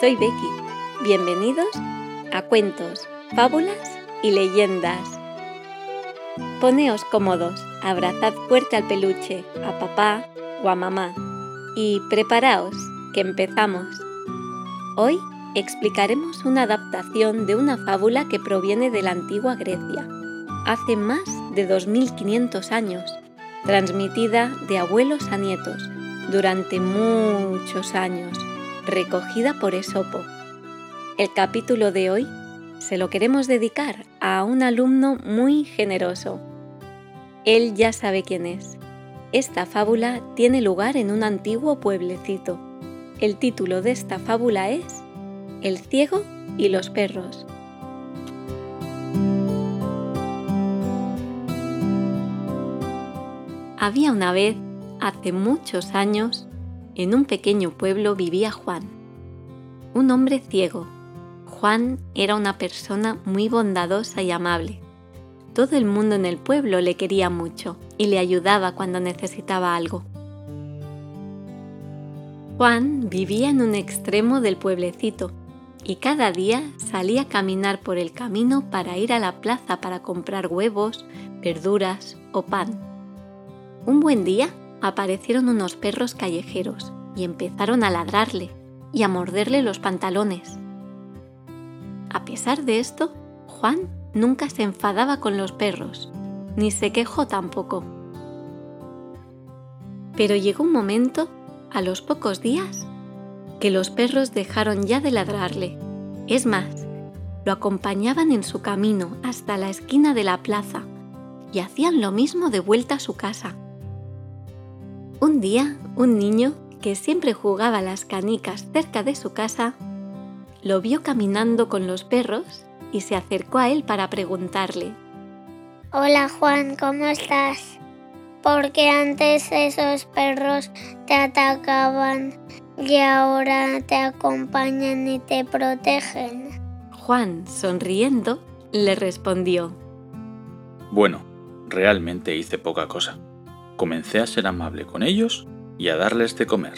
Soy Becky. Bienvenidos a Cuentos, Fábulas y Leyendas. Poneos cómodos, abrazad fuerte al peluche, a papá o a mamá y preparaos, que empezamos. Hoy explicaremos una adaptación de una fábula que proviene de la antigua Grecia, hace más de 2500 años, transmitida de abuelos a nietos durante muchos años, recogida por Esopo. El capítulo de hoy se lo queremos dedicar a un alumno muy generoso. Él ya sabe quién es. Esta fábula tiene lugar en un antiguo pueblecito. El título de esta fábula es El ciego y los perros. Había una vez Hace muchos años, en un pequeño pueblo vivía Juan, un hombre ciego. Juan era una persona muy bondadosa y amable. Todo el mundo en el pueblo le quería mucho y le ayudaba cuando necesitaba algo. Juan vivía en un extremo del pueblecito y cada día salía a caminar por el camino para ir a la plaza para comprar huevos, verduras o pan. Un buen día aparecieron unos perros callejeros y empezaron a ladrarle y a morderle los pantalones. A pesar de esto, Juan nunca se enfadaba con los perros, ni se quejó tampoco. Pero llegó un momento, a los pocos días, que los perros dejaron ya de ladrarle. Es más, lo acompañaban en su camino hasta la esquina de la plaza y hacían lo mismo de vuelta a su casa. Un día, un niño que siempre jugaba las canicas cerca de su casa, lo vio caminando con los perros y se acercó a él para preguntarle. Hola Juan, ¿cómo estás? Porque antes esos perros te atacaban y ahora te acompañan y te protegen. Juan, sonriendo, le respondió. Bueno, realmente hice poca cosa comencé a ser amable con ellos y a darles de comer.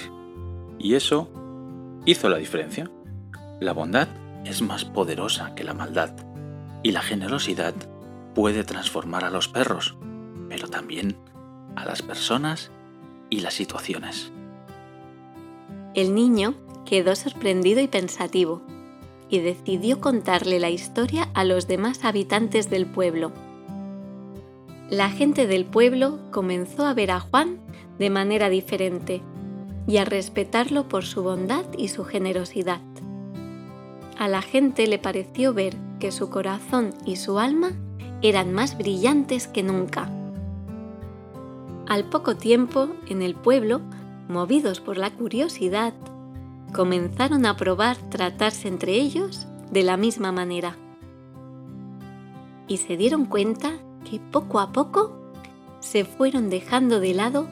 Y eso hizo la diferencia. La bondad es más poderosa que la maldad y la generosidad puede transformar a los perros, pero también a las personas y las situaciones. El niño quedó sorprendido y pensativo y decidió contarle la historia a los demás habitantes del pueblo la gente del pueblo comenzó a ver a Juan de manera diferente y a respetarlo por su bondad y su generosidad. A la gente le pareció ver que su corazón y su alma eran más brillantes que nunca. Al poco tiempo, en el pueblo, movidos por la curiosidad, comenzaron a probar tratarse entre ellos de la misma manera. Y se dieron cuenta que poco a poco se fueron dejando de lado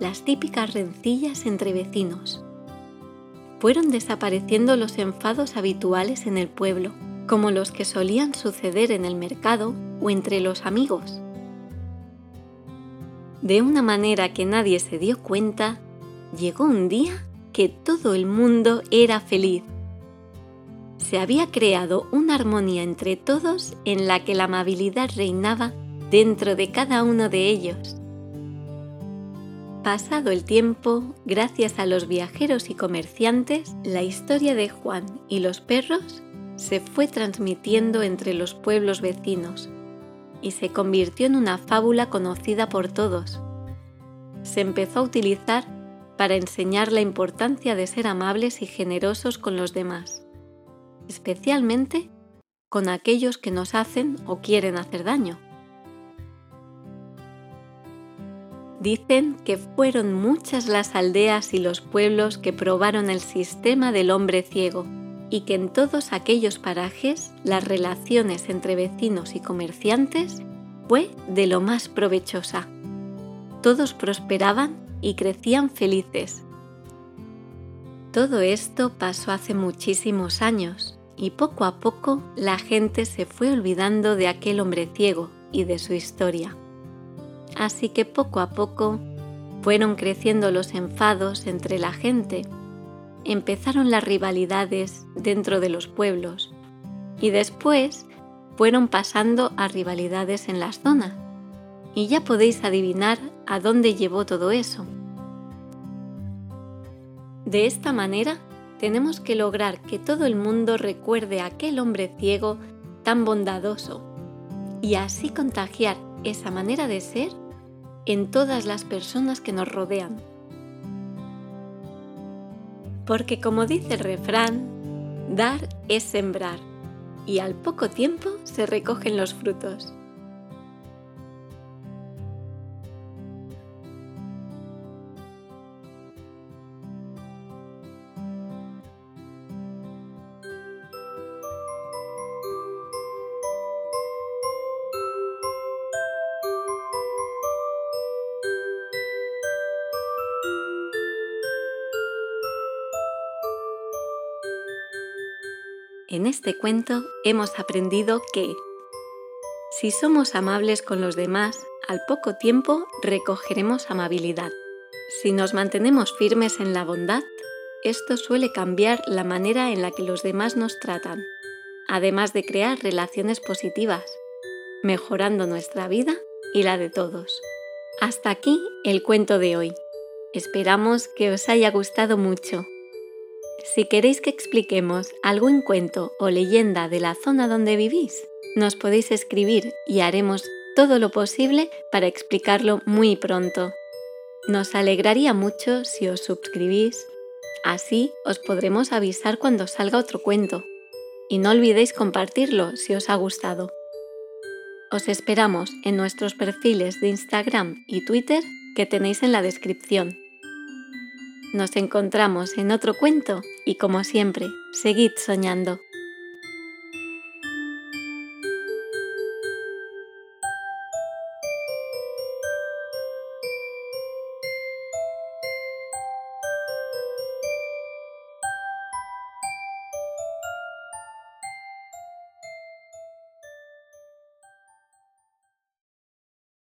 las típicas rencillas entre vecinos. Fueron desapareciendo los enfados habituales en el pueblo, como los que solían suceder en el mercado o entre los amigos. De una manera que nadie se dio cuenta, llegó un día que todo el mundo era feliz. Se había creado una armonía entre todos en la que la amabilidad reinaba dentro de cada uno de ellos. Pasado el tiempo, gracias a los viajeros y comerciantes, la historia de Juan y los perros se fue transmitiendo entre los pueblos vecinos y se convirtió en una fábula conocida por todos. Se empezó a utilizar para enseñar la importancia de ser amables y generosos con los demás, especialmente con aquellos que nos hacen o quieren hacer daño. Dicen que fueron muchas las aldeas y los pueblos que probaron el sistema del hombre ciego y que en todos aquellos parajes las relaciones entre vecinos y comerciantes fue de lo más provechosa. Todos prosperaban y crecían felices. Todo esto pasó hace muchísimos años y poco a poco la gente se fue olvidando de aquel hombre ciego y de su historia así que poco a poco fueron creciendo los enfados entre la gente empezaron las rivalidades dentro de los pueblos y después fueron pasando a rivalidades en las zonas. Y ya podéis adivinar a dónde llevó todo eso. De esta manera, tenemos que lograr que todo el mundo recuerde a aquel hombre ciego tan bondadoso y así contagiar esa manera de ser en todas las personas que nos rodean. Porque como dice el refrán, dar es sembrar y al poco tiempo se recogen los frutos. En este cuento hemos aprendido que si somos amables con los demás, al poco tiempo recogeremos amabilidad. Si nos mantenemos firmes en la bondad, esto suele cambiar la manera en la que los demás nos tratan, además de crear relaciones positivas, mejorando nuestra vida y la de todos. Hasta aquí el cuento de hoy. Esperamos que os haya gustado mucho. Si queréis que expliquemos algún cuento o leyenda de la zona donde vivís, nos podéis escribir y haremos todo lo posible para explicarlo muy pronto. Nos alegraría mucho si os suscribís, así os podremos avisar cuando salga otro cuento. Y no olvidéis compartirlo si os ha gustado. Os esperamos en nuestros perfiles de Instagram y Twitter que tenéis en la descripción. Nos encontramos en otro cuento y como siempre, seguid soñando.